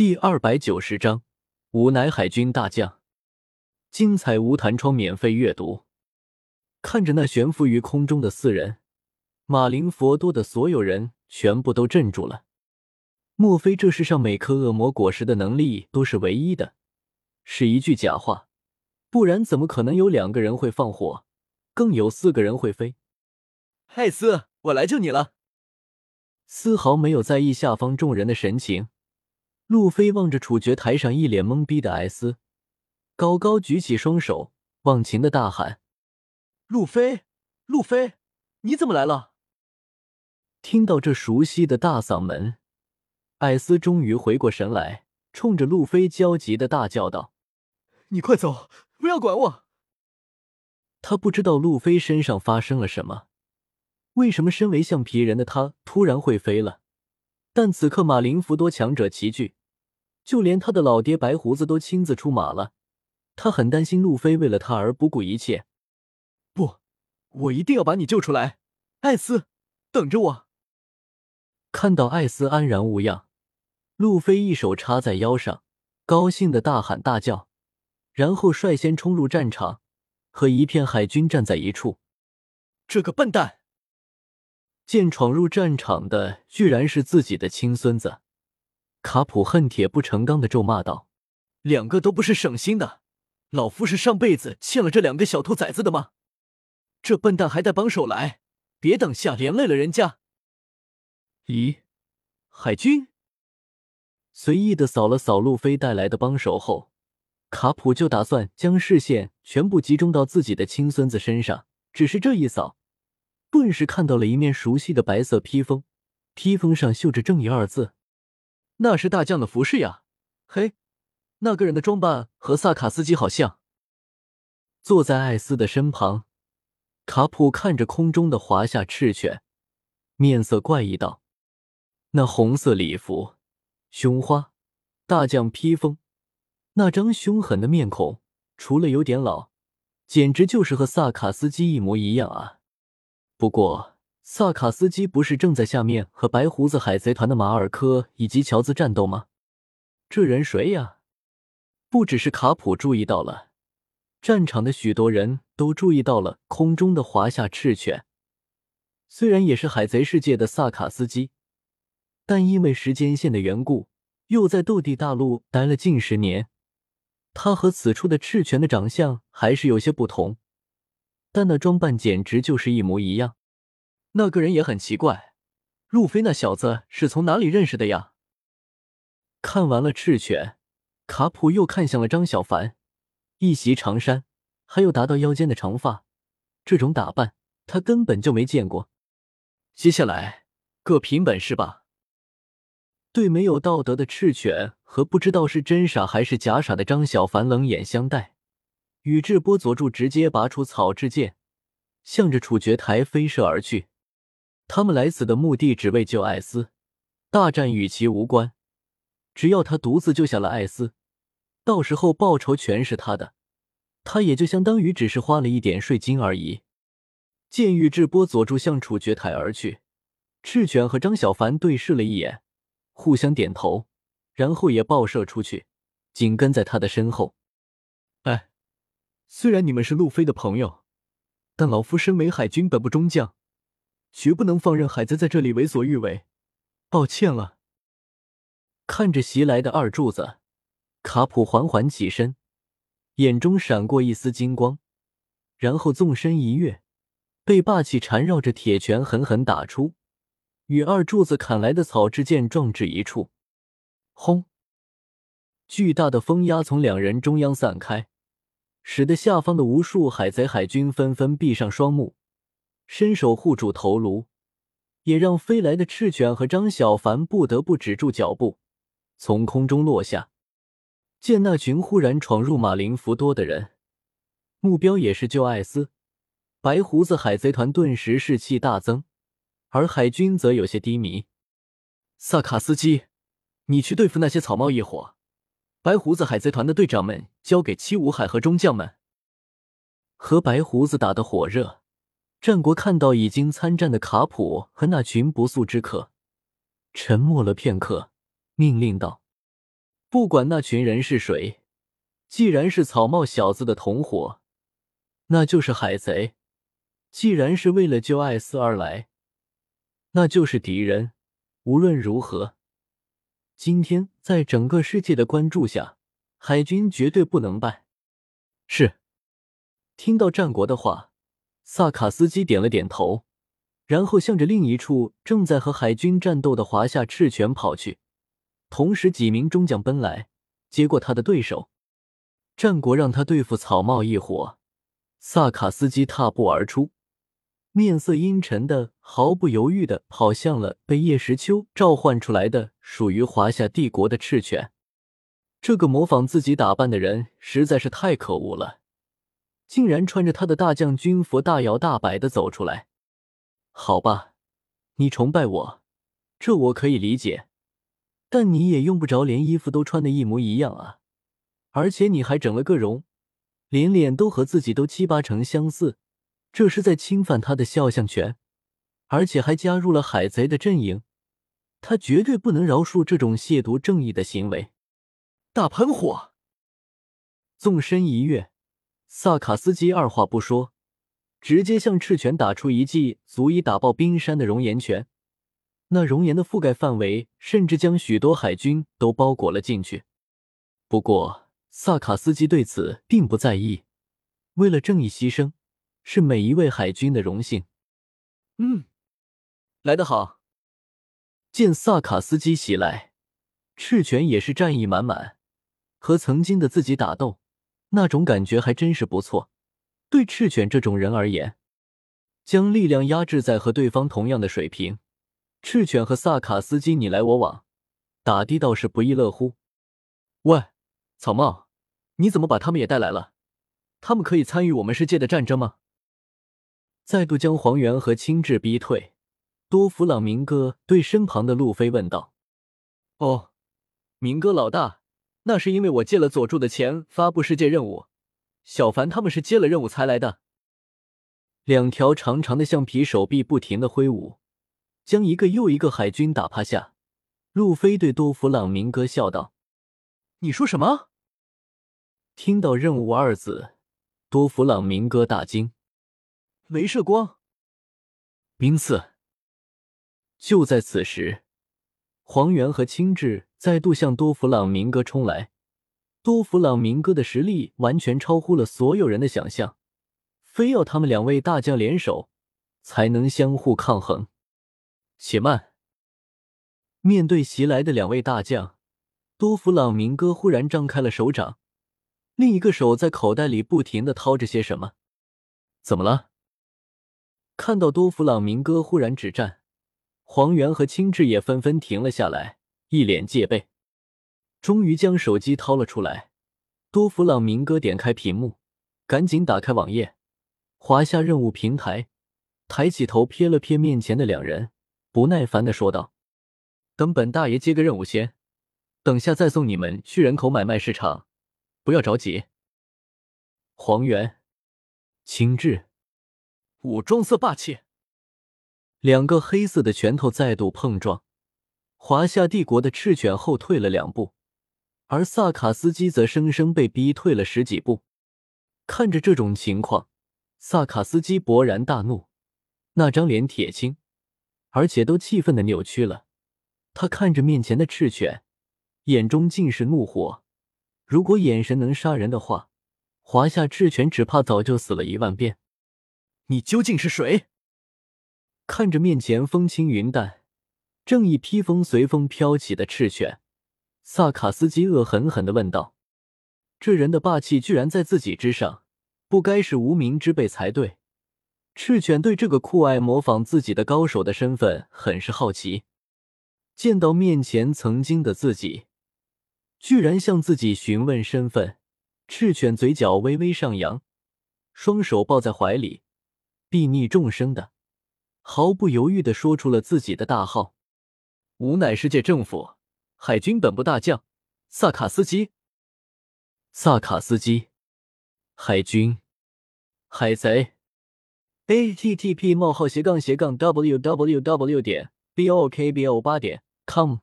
第二百九十章，吾乃海军大将。精彩无弹窗免费阅读。看着那悬浮于空中的四人，马林佛多的所有人全部都镇住了。莫非这世上每颗恶魔果实的能力都是唯一的？是一句假话，不然怎么可能有两个人会放火，更有四个人会飞？艾斯，我来救你了！丝毫没有在意下方众人的神情。路飞望着处决台上一脸懵逼的艾斯，高高举起双手，忘情的大喊：“路飞，路飞，你怎么来了？”听到这熟悉的大嗓门，艾斯终于回过神来，冲着路飞焦急的大叫道：“你快走，不要管我！”他不知道路飞身上发生了什么，为什么身为橡皮人的他突然会飞了？但此刻马林福多强者齐聚。就连他的老爹白胡子都亲自出马了，他很担心路飞为了他而不顾一切。不，我一定要把你救出来，艾斯，等着我。看到艾斯安然无恙，路飞一手插在腰上，高兴的大喊大叫，然后率先冲入战场，和一片海军站在一处。这个笨蛋！见闯入战场的居然是自己的亲孙子。卡普恨铁不成钢的咒骂道：“两个都不是省心的，老夫是上辈子欠了这两个小兔崽子的吗？这笨蛋还带帮手来，别等下连累了人家。”咦，海军随意的扫了扫路飞带来的帮手后，卡普就打算将视线全部集中到自己的亲孙子身上。只是这一扫，顿时看到了一面熟悉的白色披风，披风上绣着“正义”二字。那是大将的服饰呀！嘿，那个人的装扮和萨卡斯基好像。坐在艾斯的身旁，卡普看着空中的华夏赤犬，面色怪异道：“那红色礼服，胸花，大将披风，那张凶狠的面孔，除了有点老，简直就是和萨卡斯基一模一样啊！不过……”萨卡斯基不是正在下面和白胡子海贼团的马尔科以及乔兹战斗吗？这人谁呀？不只是卡普注意到了，战场的许多人都注意到了空中的华夏赤犬。虽然也是海贼世界的萨卡斯基，但因为时间线的缘故，又在斗地大陆待了近十年，他和此处的赤犬的长相还是有些不同，但那装扮简直就是一模一样。那个人也很奇怪，路飞那小子是从哪里认识的呀？看完了赤犬，卡普又看向了张小凡，一袭长衫，还有达到腰间的长发，这种打扮他根本就没见过。接下来，各凭本事吧。对没有道德的赤犬和不知道是真傻还是假傻的张小凡冷眼相待，宇智波佐助直接拔出草雉剑，向着处决台飞射而去。他们来此的目的只为救艾斯，大战与其无关。只要他独自救下了艾斯，到时候报酬全是他的，他也就相当于只是花了一点税金而已。见宇智波佐助向处决台而去，赤犬和张小凡对视了一眼，互相点头，然后也爆射出去，紧跟在他的身后。哎，虽然你们是路飞的朋友，但老夫身为海军本部中将。绝不能放任海贼在这里为所欲为，抱歉了。看着袭来的二柱子，卡普缓缓起身，眼中闪过一丝金光，然后纵身一跃，被霸气缠绕着铁拳狠狠打出，与二柱子砍来的草之剑撞至一处。轰！巨大的风压从两人中央散开，使得下方的无数海贼海军纷纷闭上双目。伸手护住头颅，也让飞来的赤犬和张小凡不得不止住脚步，从空中落下。见那群忽然闯入马林福多的人，目标也是救艾斯，白胡子海贼团顿时士气大增，而海军则有些低迷。萨卡斯基，你去对付那些草帽一伙，白胡子海贼团的队长们交给七武海和中将们。和白胡子打得火热。战国看到已经参战的卡普和那群不速之客，沉默了片刻，命令道：“不管那群人是谁，既然是草帽小子的同伙，那就是海贼；既然是为了救艾斯而来，那就是敌人。无论如何，今天在整个世界的关注下，海军绝对不能败。是。听到战国的话，萨卡斯基点了点头，然后向着另一处正在和海军战斗的华夏赤犬跑去。同时，几名中将奔来，接过他的对手。战国让他对付草帽一伙，萨卡斯基踏步而出，面色阴沉的，毫不犹豫的跑向了被叶时秋召唤出来的属于华夏帝国的赤犬。这个模仿自己打扮的人实在是太可恶了，竟然穿着他的大将军服，大摇大摆的走出来。好吧，你崇拜我，这我可以理解。但你也用不着连衣服都穿的一模一样啊！而且你还整了个容，连脸都和自己都七八成相似，这是在侵犯他的肖像权，而且还加入了海贼的阵营，他绝对不能饶恕这种亵渎正义的行为。大喷火，纵身一跃，萨卡斯基二话不说，直接向赤犬打出一记足以打爆冰山的熔岩拳。那熔岩的覆盖范围，甚至将许多海军都包裹了进去。不过，萨卡斯基对此并不在意。为了正义牺牲，是每一位海军的荣幸。嗯，来得好。见萨卡斯基袭来，赤犬也是战意满满，和曾经的自己打斗，那种感觉还真是不错。对赤犬这种人而言，将力量压制在和对方同样的水平。赤犬和萨卡斯基你来我往，打的倒是不亦乐乎。喂，草帽，你怎么把他们也带来了？他们可以参与我们世界的战争吗？再度将黄猿和青雉逼退，多弗朗明哥对身旁的路飞问道：“哦，明哥老大，那是因为我借了佐助的钱发布世界任务，小凡他们是接了任务才来的。”两条长长的橡皮手臂不停的挥舞。将一个又一个海军打趴下，路飞对多弗朗明哥笑道：“你说什么？”听到“任务”二字，多弗朗明哥大惊。镭射光，冰刺。就在此时，黄猿和青雉再度向多弗朗明哥冲来。多弗朗明哥的实力完全超乎了所有人的想象，非要他们两位大将联手，才能相互抗衡。且慢！面对袭来的两位大将，多弗朗明哥忽然张开了手掌，另一个手在口袋里不停的掏着些什么。怎么了？看到多弗朗明哥忽然止战，黄猿和青雉也纷纷停了下来，一脸戒备。终于将手机掏了出来，多弗朗明哥点开屏幕，赶紧打开网页，滑下任务平台，抬起头瞥了瞥面前的两人。不耐烦的说道：“等本大爷接个任务先，等下再送你们去人口买卖市场，不要着急。”黄猿、青雉，武装色霸气，两个黑色的拳头再度碰撞，华夏帝国的赤犬后退了两步，而萨卡斯基则生生被逼退了十几步。看着这种情况，萨卡斯基勃然大怒，那张脸铁青。而且都气愤的扭曲了，他看着面前的赤犬，眼中尽是怒火。如果眼神能杀人的话，华夏赤犬只怕早就死了一万遍。你究竟是谁？看着面前风轻云淡、正义披风随风飘起的赤犬，萨卡斯基恶狠狠的问道：“这人的霸气居然在自己之上，不该是无名之辈才对。”赤犬对这个酷爱模仿自己的高手的身份很是好奇，见到面前曾经的自己，居然向自己询问身份，赤犬嘴角微微上扬，双手抱在怀里，睥睨众生的，毫不犹豫的说出了自己的大号：“吾乃世界政府海军本部大将萨卡斯基。”萨卡斯基，海军，海贼。a t t p 冒号斜杠斜杠 w w w 点 b o k b o 八点 com